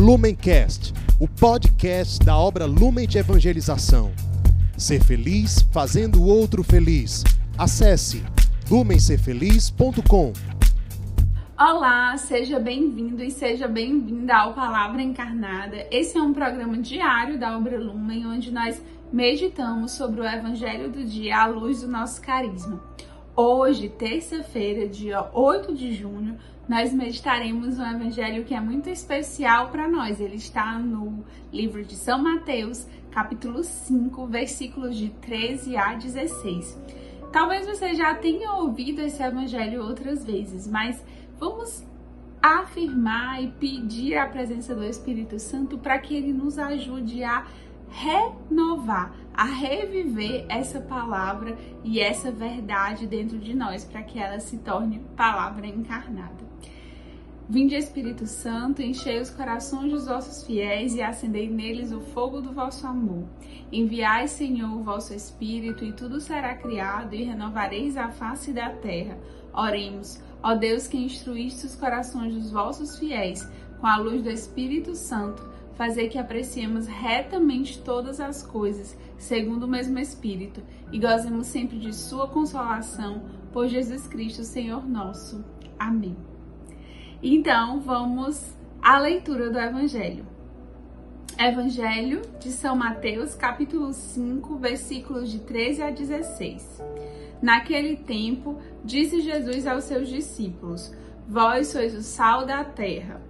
Lumencast, o podcast da obra Lumen de Evangelização. Ser feliz fazendo o outro feliz. Acesse lumencerfeliz.com. Olá, seja bem-vindo e seja bem-vinda ao Palavra Encarnada. Esse é um programa diário da obra Lumen, onde nós meditamos sobre o Evangelho do dia à luz do nosso carisma. Hoje, terça-feira, dia 8 de junho, nós meditaremos um evangelho que é muito especial para nós. Ele está no livro de São Mateus, capítulo 5, versículos de 13 a 16. Talvez você já tenha ouvido esse evangelho outras vezes, mas vamos afirmar e pedir a presença do Espírito Santo para que ele nos ajude a renovar, a reviver essa palavra e essa verdade dentro de nós, para que ela se torne palavra encarnada. Vinde Espírito Santo, enchei os corações dos vossos fiéis e acendei neles o fogo do vosso amor. Enviai, Senhor, o vosso Espírito, e tudo será criado, e renovareis a face da terra. Oremos, ó Deus que instruíste os corações dos vossos fiéis com a luz do Espírito Santo, fazer que apreciemos retamente todas as coisas, segundo o mesmo Espírito, e gozemos sempre de sua consolação, por Jesus Cristo, Senhor nosso. Amém. Então, vamos à leitura do Evangelho. Evangelho de São Mateus, capítulo 5, versículos de 13 a 16. Naquele tempo, disse Jesus aos seus discípulos: Vós sois o sal da terra.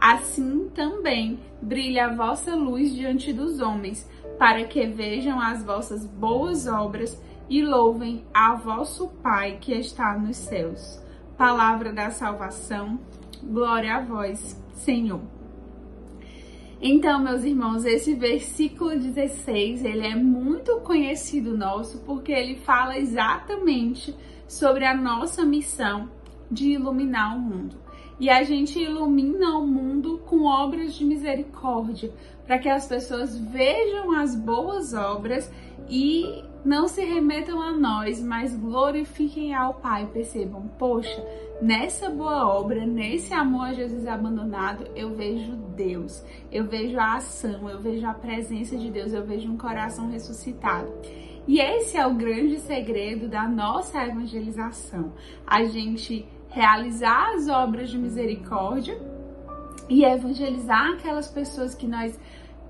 Assim também brilha a vossa luz diante dos homens, para que vejam as vossas boas obras e louvem a vosso Pai que está nos céus. Palavra da salvação, glória a vós, Senhor. Então, meus irmãos, esse versículo 16, ele é muito conhecido nosso porque ele fala exatamente sobre a nossa missão de iluminar o mundo. E a gente ilumina o mundo com obras de misericórdia, para que as pessoas vejam as boas obras e não se remetam a nós, mas glorifiquem ao Pai. Percebam, poxa, nessa boa obra, nesse amor a Jesus abandonado, eu vejo Deus, eu vejo a ação, eu vejo a presença de Deus, eu vejo um coração ressuscitado. E esse é o grande segredo da nossa evangelização. A gente realizar as obras de misericórdia e evangelizar aquelas pessoas que nós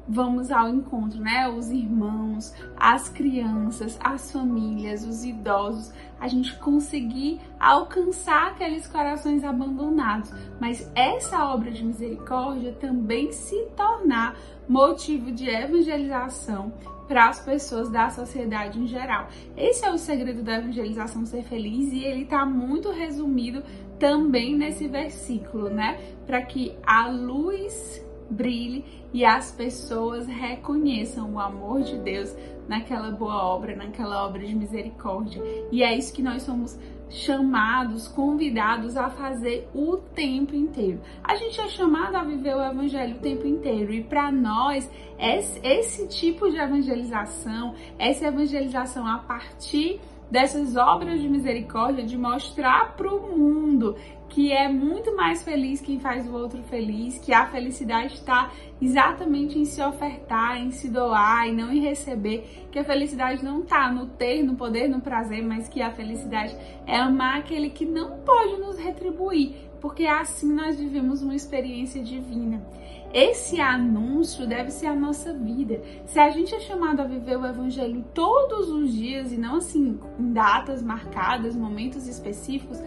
vamos ao encontro, né? Os irmãos, as crianças, as famílias, os idosos, a gente conseguir alcançar aqueles corações abandonados. Mas essa obra de misericórdia também se tornar motivo de evangelização para as pessoas da sociedade em geral. Esse é o segredo da evangelização ser feliz e ele está muito resumido também nesse versículo, né? Para que a luz brilhe e as pessoas reconheçam o amor de Deus naquela boa obra, naquela obra de misericórdia. E é isso que nós somos chamados, convidados a fazer o tempo inteiro. A gente é chamado a viver o evangelho o tempo inteiro e para nós esse tipo de evangelização, essa evangelização a partir dessas obras de misericórdia, de mostrar para o mundo que é muito mais feliz quem faz o outro feliz, que a felicidade está exatamente em se ofertar, em se doar e não em receber, que a felicidade não está no ter, no poder, no prazer, mas que a felicidade é amar aquele que não pode nos retribuir, porque assim nós vivemos uma experiência divina. Esse anúncio deve ser a nossa vida. Se a gente é chamado a viver o evangelho todos os dias e não assim em datas marcadas, momentos específicos,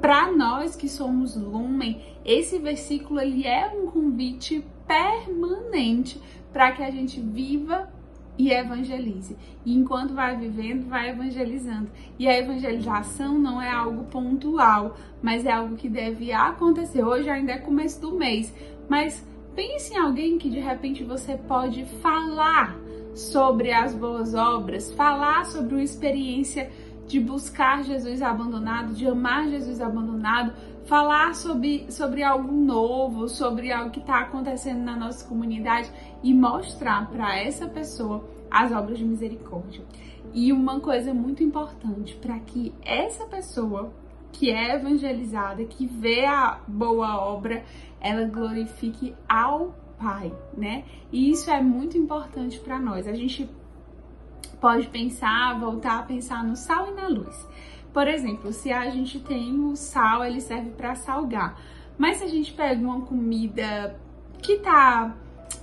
para nós que somos lumen, esse versículo ele é um convite permanente para que a gente viva e evangelize. E enquanto vai vivendo, vai evangelizando. E a evangelização não é algo pontual, mas é algo que deve acontecer. Hoje ainda é começo do mês, mas pense em alguém que de repente você pode falar sobre as boas obras, falar sobre uma experiência de buscar Jesus abandonado, de amar Jesus abandonado, falar sobre, sobre algo novo, sobre algo que está acontecendo na nossa comunidade e mostrar para essa pessoa as obras de misericórdia. E uma coisa muito importante para que essa pessoa que é evangelizada, que vê a boa obra, ela glorifique ao Pai, né? E isso é muito importante para nós. A gente pode pensar, voltar a pensar no sal e na luz. Por exemplo, se a gente tem o sal, ele serve para salgar. Mas se a gente pega uma comida que tá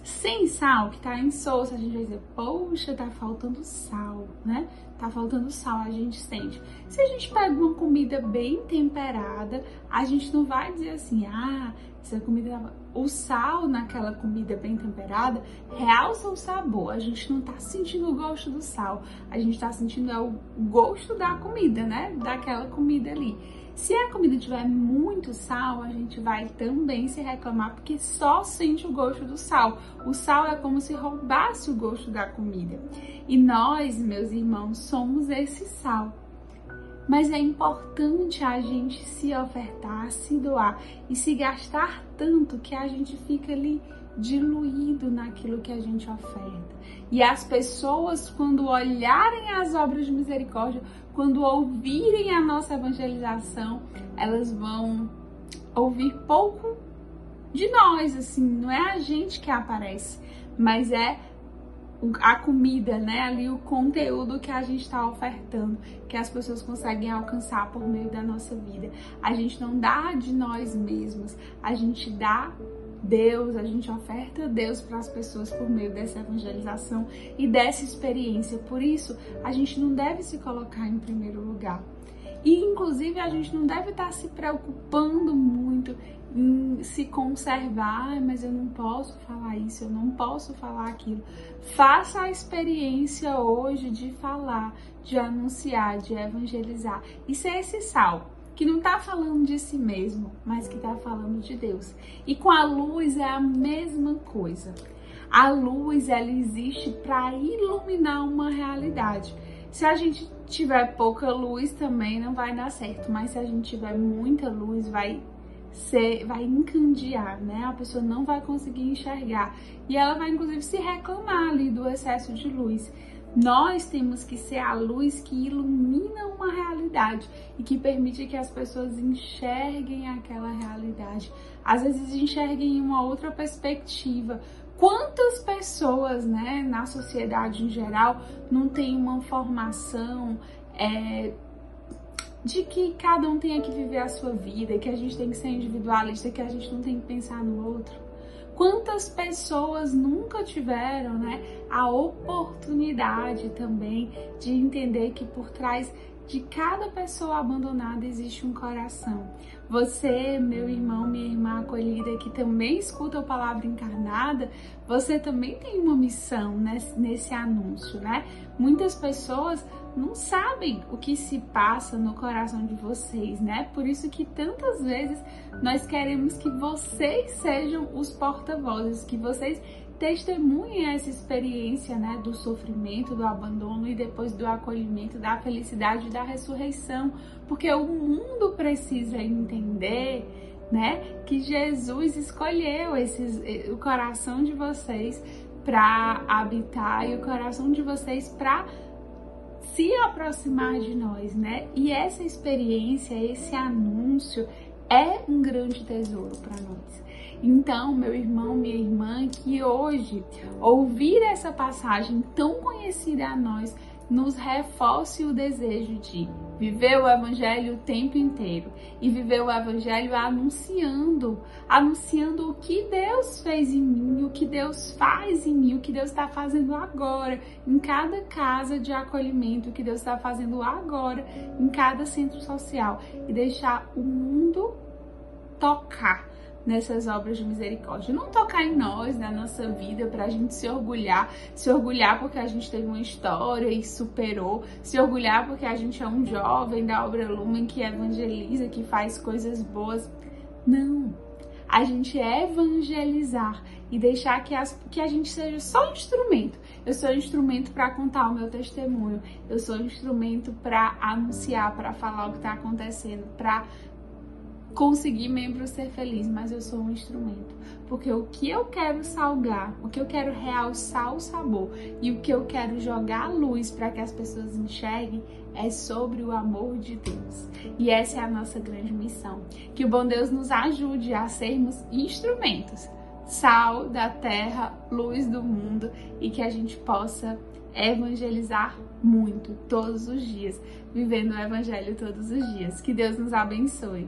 sem sal, que tá insossa, a gente vai dizer, poxa, tá faltando sal, né? Tá faltando sal, a gente sente. Se a gente pega uma comida bem temperada, a gente não vai dizer assim, ah, essa comida, o sal naquela comida bem temperada realça o sabor. A gente não tá sentindo o gosto do sal, a gente tá sentindo é o gosto da comida, né? Daquela comida ali. Se a comida tiver muito sal, a gente vai também se reclamar porque só sente o gosto do sal. O sal é como se roubasse o gosto da comida. E nós, meus irmãos, somos esse sal. Mas é importante a gente se ofertar, se doar e se gastar tanto que a gente fica ali diluído naquilo que a gente oferta. E as pessoas, quando olharem as obras de misericórdia, quando ouvirem a nossa evangelização, elas vão ouvir pouco de nós, assim, não é a gente que aparece, mas é a comida, né? Ali o conteúdo que a gente está ofertando, que as pessoas conseguem alcançar por meio da nossa vida. A gente não dá de nós mesmos, a gente dá Deus, a gente oferta Deus para as pessoas por meio dessa evangelização e dessa experiência. Por isso, a gente não deve se colocar em primeiro lugar. E, inclusive, a gente não deve estar se preocupando muito em se conservar, mas eu não posso falar isso, eu não posso falar aquilo. Faça a experiência hoje de falar, de anunciar, de evangelizar e ser esse sal que não está falando de si mesmo, mas que está falando de Deus. E com a luz é a mesma coisa. A luz ela existe para iluminar uma realidade. Se a gente tiver pouca luz também não vai dar certo, mas se a gente tiver muita luz vai ser, vai encandear, né? A pessoa não vai conseguir enxergar e ela vai inclusive se reclamar ali do excesso de luz. Nós temos que ser a luz que ilumina uma realidade e que permite que as pessoas enxerguem aquela realidade. Às vezes enxerguem uma outra perspectiva. Quantas pessoas, né, na sociedade em geral, não tem uma formação é, de que cada um tenha que viver a sua vida, que a gente tem que ser individualista, que a gente não tem que pensar no outro? Quantas pessoas nunca tiveram né, a oportunidade também de entender que por trás de cada pessoa abandonada existe um coração. Você, meu irmão, minha irmã acolhida, que também escuta a palavra encarnada, você também tem uma missão nesse, nesse anúncio, né? Muitas pessoas não sabem o que se passa no coração de vocês, né? Por isso que tantas vezes nós queremos que vocês sejam os porta-vozes, que vocês testemunhem essa experiência, né, do sofrimento, do abandono e depois do acolhimento, da felicidade, da ressurreição, porque o mundo precisa entender, né, que Jesus escolheu esses, o coração de vocês para habitar e o coração de vocês para se aproximar de nós, né? E essa experiência, esse anúncio é um grande tesouro para nós. Então, meu irmão, minha irmã, que hoje ouvir essa passagem tão conhecida a nós nos reforce o desejo de viver o evangelho o tempo inteiro e viver o evangelho anunciando, anunciando o que Deus fez em mim, o que Deus faz em mim, o que Deus está fazendo agora em cada casa de acolhimento, o que Deus está fazendo agora em cada centro social e deixar o mundo tocar nessas obras de misericórdia. Não tocar em nós, na nossa vida, para a gente se orgulhar, se orgulhar porque a gente teve uma história e superou, se orgulhar porque a gente é um jovem da obra Lumen que evangeliza, que faz coisas boas. Não. a gente evangelizar e deixar que, as, que a gente seja só um instrumento. Eu sou um instrumento para contar o meu testemunho, eu sou um instrumento para anunciar, para falar o que está acontecendo, para conseguir membro ser feliz, mas eu sou um instrumento. Porque o que eu quero salgar, o que eu quero realçar o sabor e o que eu quero jogar a luz para que as pessoas enxerguem é sobre o amor de Deus. E essa é a nossa grande missão. Que o bom Deus nos ajude a sermos instrumentos, sal da terra, luz do mundo e que a gente possa evangelizar muito todos os dias, vivendo o evangelho todos os dias. Que Deus nos abençoe.